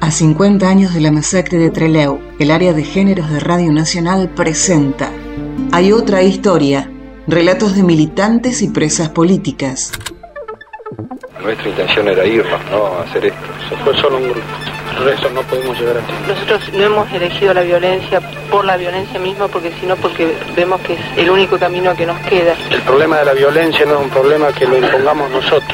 A 50 años de la masacre de Trelew, el área de géneros de Radio Nacional presenta Hay otra historia, relatos de militantes y presas políticas. Nuestra intención era irnos, no hacer esto. Se fue solo un grupo. Por eso no podemos llegar a ti. Nosotros no hemos elegido la violencia por la violencia misma, porque sino porque vemos que es el único camino que nos queda. El problema de la violencia no es un problema que lo impongamos nosotros.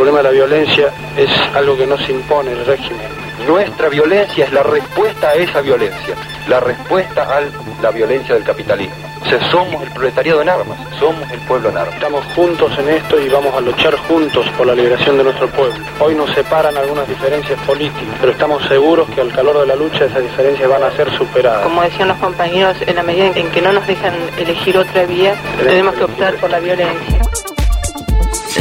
El problema de la violencia es algo que nos impone el régimen. Nuestra violencia es la respuesta a esa violencia, la respuesta a la violencia del capitalismo. O sea, somos el proletariado en armas, somos el pueblo en armas. Estamos juntos en esto y vamos a luchar juntos por la liberación de nuestro pueblo. Hoy nos separan algunas diferencias políticas, pero estamos seguros que al calor de la lucha esas diferencias van a ser superadas. Como decían los compañeros, en la medida en que no nos dejan elegir otra vía, tenemos que optar por la violencia.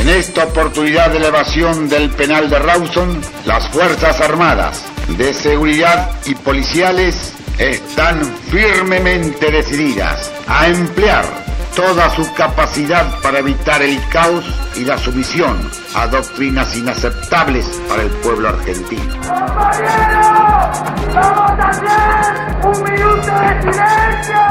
En esta oportunidad de elevación del penal de Rawson, las Fuerzas Armadas de Seguridad y Policiales están firmemente decididas a emplear toda su capacidad para evitar el caos y la sumisión a doctrinas inaceptables para el pueblo argentino. ¡Compañeros! ¡Vamos a hacer un minuto de silencio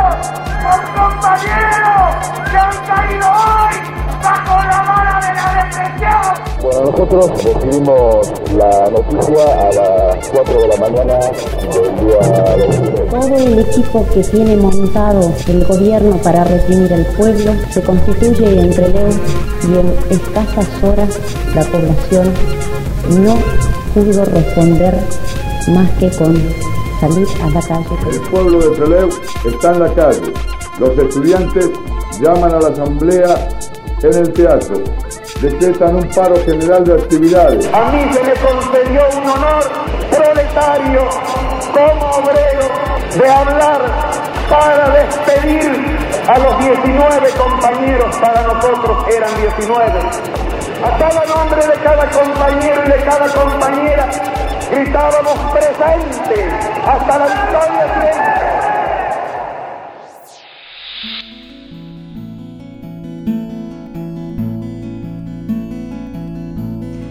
por compañeros que han caído hoy bajo la vara de la depresión! Bueno, nosotros recibimos la noticia a las 4 de la mañana del día 23. Todo el equipo que tiene montado el gobierno para reprimir al pueblo se constituye entre Leo y en escasas horas la población no pudo responder más que con salir a la calle. El pueblo de Trelew está en la calle. Los estudiantes llaman a la asamblea en el teatro. Decretan un paro general de actividades. A mí se me concedió un honor proletario como obrero de hablar para despedir a los 19 compañeros, para nosotros eran 19. A cada nombre de cada compañero y de cada compañera gritábamos presente hasta la victoria.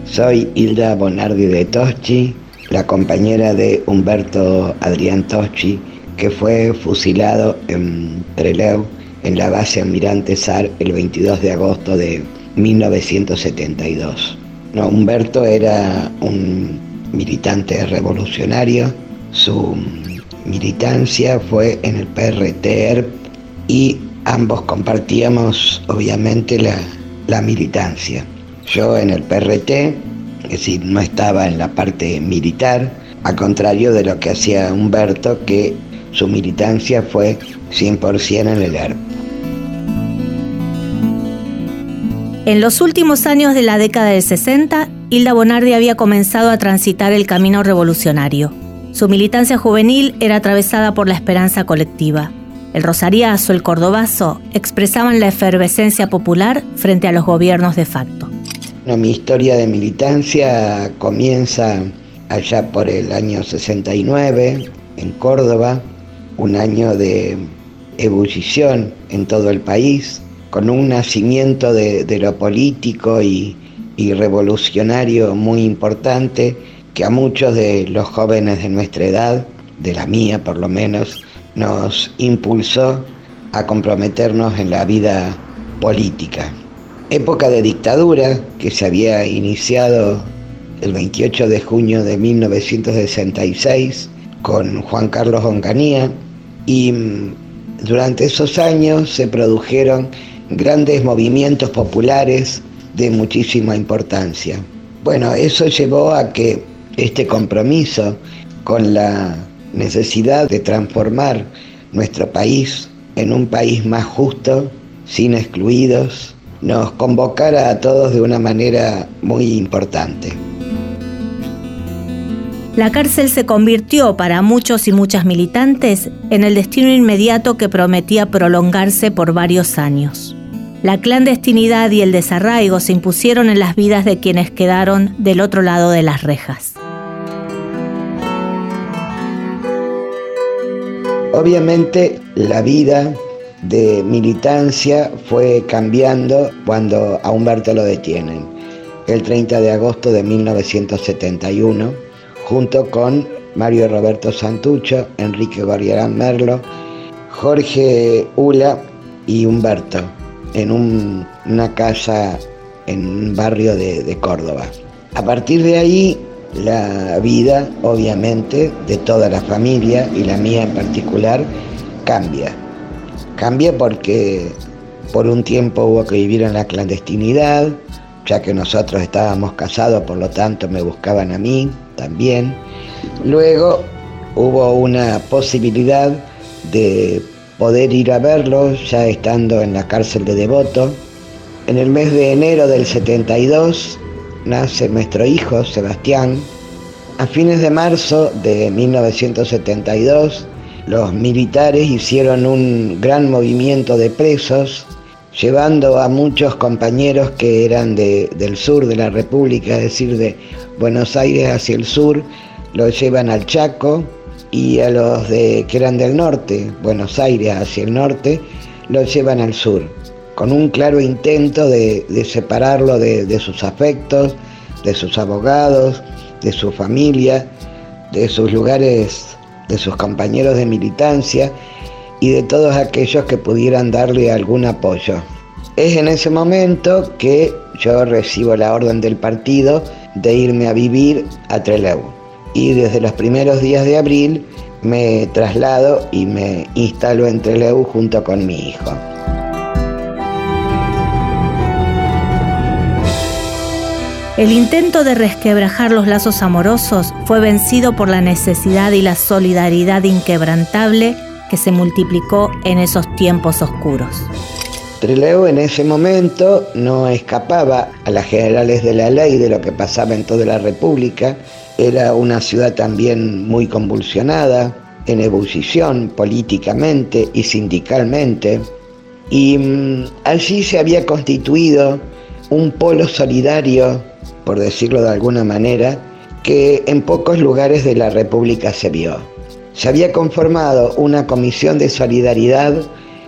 Soy Hilda Bonardi de Toschi, la compañera de Humberto Adrián Toschi, que fue fusilado en Trelew, en la base Almirante Sar, el 22 de agosto de 1972. No, Humberto era un militante revolucionario, su militancia fue en el PRT y ambos compartíamos obviamente la, la militancia. Yo en el PRT, es decir, no estaba en la parte militar, a contrario de lo que hacía Humberto, que su militancia fue 100% en el ERP. En los últimos años de la década del 60, Hilda Bonardi había comenzado a transitar el camino revolucionario. Su militancia juvenil era atravesada por la esperanza colectiva. El rosariazo, el cordobazo, expresaban la efervescencia popular frente a los gobiernos de facto. Mi historia de militancia comienza allá por el año 69 en Córdoba, un año de ebullición en todo el país, con un nacimiento de, lo político y, y revolucionario muy importante que a muchos de los jóvenes de nuestra edad, de la mía por lo menos, nos impulsó a comprometernos en la vida política. Época de dictadura que se había iniciado el 28 de junio de 1966 con Juan Carlos Onganía y mm, durante esos años se produjeron grandes movimientos populares de muchísima importancia. Bueno, eso llevó a que este compromiso con la necesidad de transformar nuestro país en un país más justo, sin excluidos, nos convocara a todos de una manera muy importante. La cárcel se convirtió para muchos y muchas militantes en el destino inmediato que prometía prolongarse por varios años. La clandestinidad y el desarraigo se impusieron en las vidas de quienes quedaron del otro lado de las rejas. Obviamente la vida de militancia fue cambiando cuando a Humberto lo detienen. el 30 de agosto de 1971, junto con Mario Roberto Santucho, Enrique Gorriarán Merlo, Jorge Ula y Humberto, en una casa en un barrio de Córdoba. A partir de ahí, la vida, obviamente, de toda la familia y la mía en particular, cambia. Cambia porque por un tiempo hubo que vivir en la clandestinidad, ya que nosotros estábamos casados, por lo tanto me buscaban a mí también. Luego hubo una posibilidad de poder ir a verlo ya estando en la cárcel de Devoto. En el mes de enero del 72 nace nuestro hijo Sebastián. A fines de marzo de 1972 los militares hicieron un gran movimiento de presos llevando a muchos compañeros que eran del sur de la República, es decir, de Buenos Aires hacia el sur, los llevan al Chaco y a los de, que eran del norte, Buenos Aires hacia el norte, los llevan al sur, con un claro intento de, separarlo de, sus afectos, de sus abogados, de su familia, de sus lugares, de sus compañeros de militancia y de todos aquellos que pudieran darle algún apoyo. Es en ese momento que yo recibo la orden del partido de irme a vivir a Trelew. Y desde los primeros días de abril me traslado y me instalo en Trelew junto con mi hijo. El intento de resquebrajar los lazos amorosos fue vencido por la necesidad y la solidaridad inquebrantable que se multiplicó en esos tiempos oscuros. Trelew en ese momento no escapaba a las generales de la ley de lo que pasaba en toda la República. Era una ciudad también muy convulsionada, en ebullición políticamente y sindicalmente. Y mm, allí se había constituido un polo solidario, por decirlo de alguna manera, que en pocos lugares de la República se vio. Se había conformado una comisión de solidaridad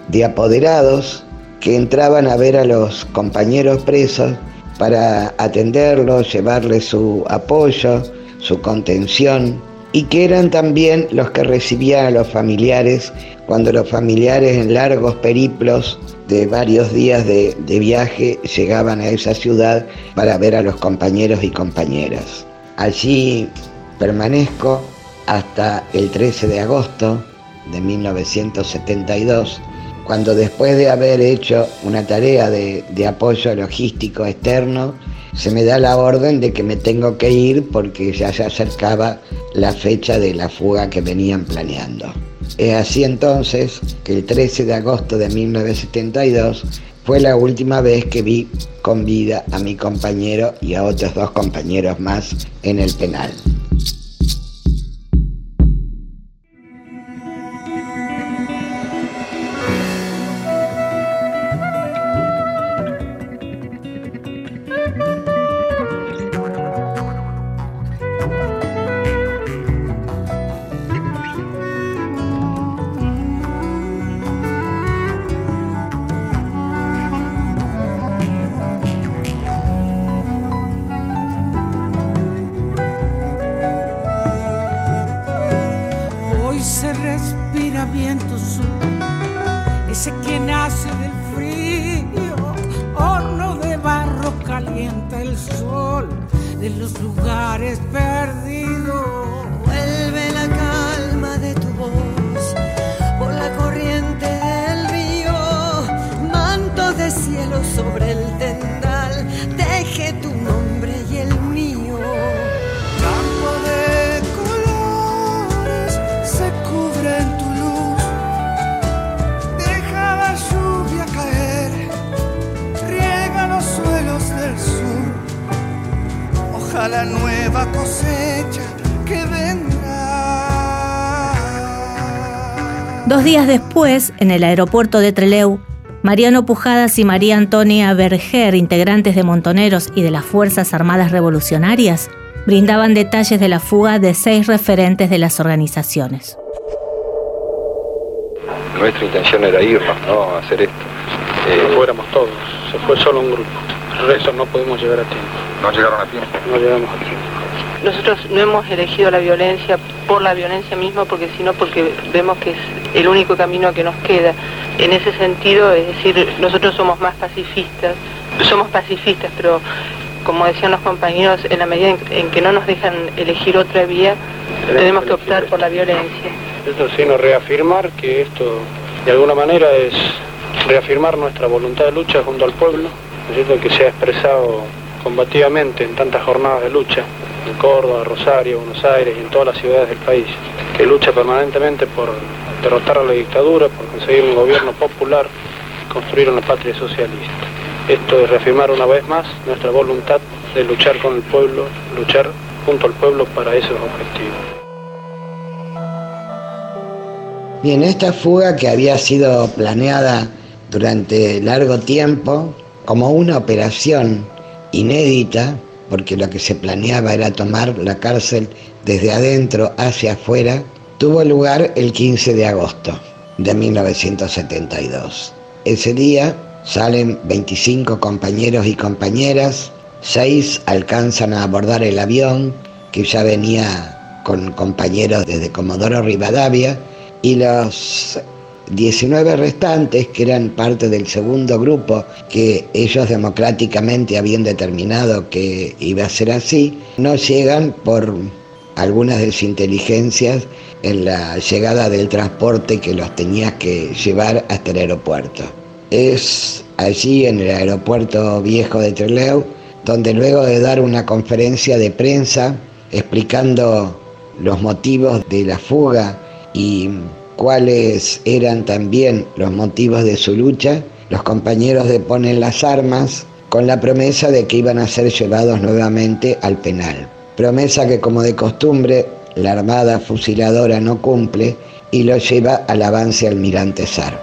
de apoderados que entraban a ver a los compañeros presos para atenderlos, llevarles su apoyo, su contención, y que eran también los que recibían a los familiares cuando los familiares en largos periplos de varios días de, de, viaje llegaban a esa ciudad para ver a los compañeros y compañeras. Allí permanezco hasta el 13 de agosto de 1972, cuando después de haber hecho una tarea de, apoyo logístico externo, se me da la orden de que me tengo que ir porque ya se acercaba la fecha de la fuga que venían planeando. Es así entonces que el 13 de agosto de 1972 fue la última vez que vi con vida a mi compañero y a otros dos compañeros más en el penal. hace del frío, horno de barro calienta el sol de los lugares perdidos. Vuelve la calma de tu voz por la corriente del río, manto de cielo sobre el tendal, teje tu nombre y el mío. Dos días después, en el aeropuerto de Trelew, Mariano Pujadas y María Antonia Berger, integrantes de Montoneros y de las Fuerzas Armadas Revolucionarias, brindaban detalles de la fuga de seis referentes de las organizaciones. Nuestra intención era irnos, ¿no? A hacer esto. Eh, fuéramos todos, se fue solo un grupo. Eso no podemos llegar a tiempo. ¿No llegaron a tiempo? No llegamos a tiempo. Nosotros no hemos elegido la violencia por la violencia misma, porque sino porque vemos que es el único camino que nos queda. En ese sentido, es decir, nosotros somos más pacifistas, somos pacifistas, pero como decían los compañeros, en la medida en, que no nos dejan elegir otra vía, tenemos que optar por la violencia. Esto sino reafirmar que esto de alguna manera es reafirmar nuestra voluntad de lucha junto al pueblo, ¿no es cierto? que se ha expresado combativamente en tantas jornadas de lucha, en Córdoba, Rosario, Buenos Aires y en todas las ciudades del país, que lucha permanentemente por derrotar a la dictadura, por conseguir un gobierno popular, construir una patria socialista. Esto es reafirmar una vez más nuestra voluntad de luchar con el pueblo, luchar junto al pueblo para esos objetivos. Bien, esta fuga que había sido planeada durante largo tiempo como una operación inédita, porque lo que se planeaba era tomar la cárcel desde adentro hacia afuera, tuvo lugar el 15 de agosto de 1972. Ese día salen 25 compañeros y compañeras, seis alcanzan a abordar el avión que ya venía con compañeros desde Comodoro Rivadavia y los 19 restantes, que eran parte del segundo grupo que ellos democráticamente habían determinado que iba a ser así, no llegan por algunas desinteligencias en la llegada del transporte que los tenía que llevar hasta el aeropuerto. Es allí en el aeropuerto viejo de Trelew donde luego de dar una conferencia de prensa explicando los motivos de la fuga y cuáles eran también los motivos de su lucha, los compañeros deponen las armas con la promesa de que iban a ser llevados nuevamente al penal. Promesa que como de costumbre la Armada Fusiladora no cumple y lo lleva al avance almirante Sar.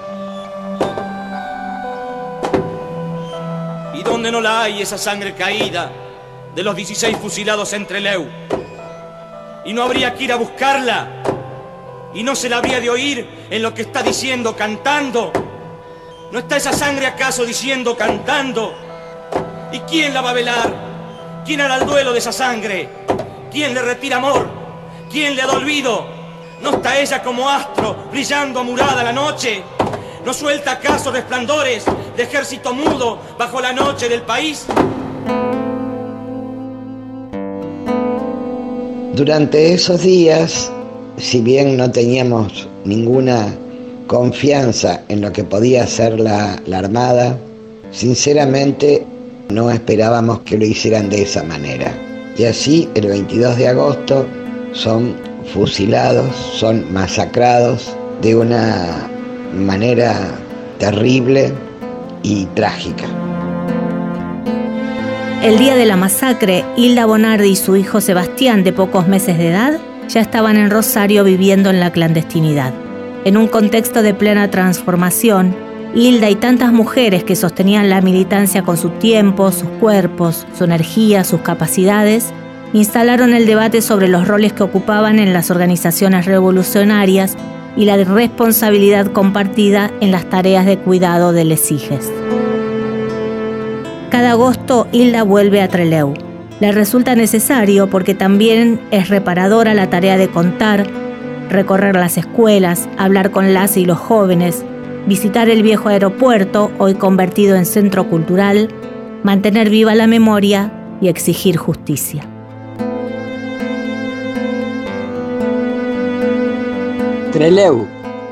¿Y dónde no la hay esa sangre caída de los 16 fusilados entre Leu? ¿Y no habría que ir a buscarla? Y no se la habría de oír en lo que está diciendo cantando. ¿No está esa sangre acaso diciendo cantando? ¿Y quién la va a velar? ¿Quién hará el duelo de esa sangre? ¿Quién le retira amor? ¿Quién le da olvido? ¿No está ella como astro brillando amurada la noche? ¿No suelta acaso resplandores de ejército mudo bajo la noche del país? Durante esos días si bien no teníamos ninguna confianza en lo que podía hacer la, Armada, sinceramente no esperábamos que lo hicieran de esa manera. Y así, el 22 de agosto, son fusilados, son masacrados de una manera terrible y trágica. El día de la masacre, Hilda Bonardi y su hijo Sebastián, de pocos meses de edad, ya estaban en Rosario viviendo en la clandestinidad. En un contexto de plena transformación, Hilda y tantas mujeres que sostenían la militancia con su tiempo, sus cuerpos, su energía, sus capacidades, instalaron el debate sobre los roles que ocupaban en las organizaciones revolucionarias y la responsabilidad compartida en las tareas de cuidado de lesiges. Cada agosto Hilda vuelve a Treleu le resulta necesario porque también es reparadora la tarea de contar, recorrer las escuelas, hablar con las y los jóvenes, visitar el viejo aeropuerto, hoy convertido en centro cultural, mantener viva la memoria y exigir justicia. Treleu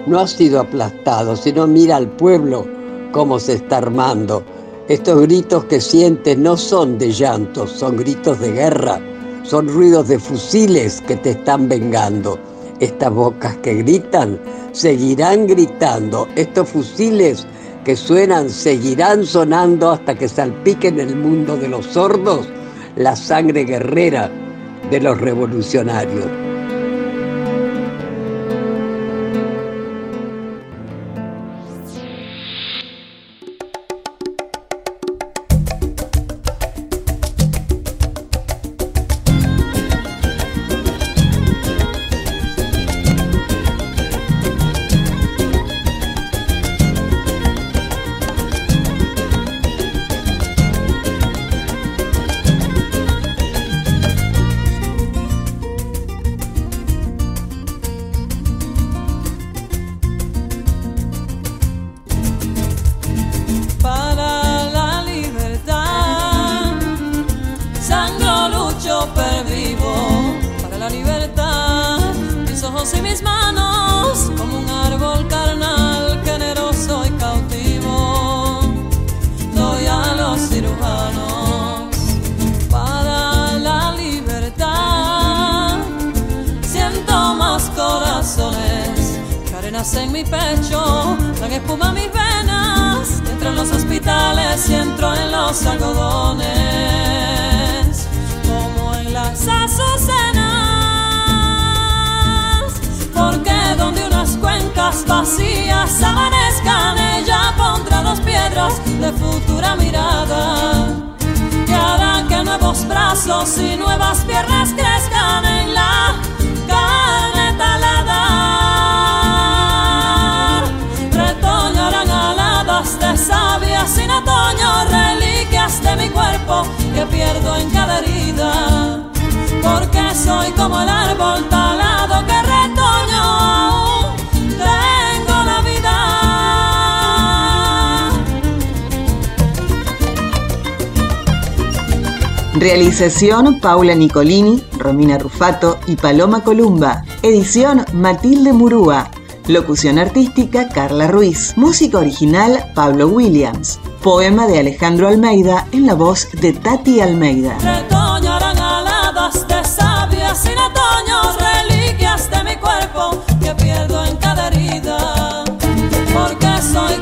no ha sido aplastado, sino mira al pueblo cómo se está armando estos gritos que sientes no son de llantos, son gritos de guerra, son ruidos de fusiles que te están vengando. Estas bocas que gritan seguirán gritando. Estos fusiles que suenan seguirán sonando hasta que salpiquen el mundo de los sordos la sangre guerrera de los revolucionarios. mis manos como un árbol carnal, generoso y cautivo. Doy a los cirujanos para la libertad. Siento más corazones que arenas en mi pecho, dan espuma mis venas. Entro en los hospitales y entro en los algodones, como en las vacías amanezcan, ella pondrá dos piedras de futura mirada. Que harán que nuevos brazos y nuevas piernas crezcan en la carne talada. Retoñarán aladas de savia sin otoño, reliquias de mi cuerpo que pierdo en cada herida. Porque soy como el Realización Paula Nicolini, Romina Rufato y Paloma Columba. Edición Matilde Murúa. Locución artística Carla Ruiz. Música original Pablo Williams. Poema de Alejandro Almeida en la voz de Tati Almeida. Reliquias de mi cuerpo que pierdo en cada herida. Porque soy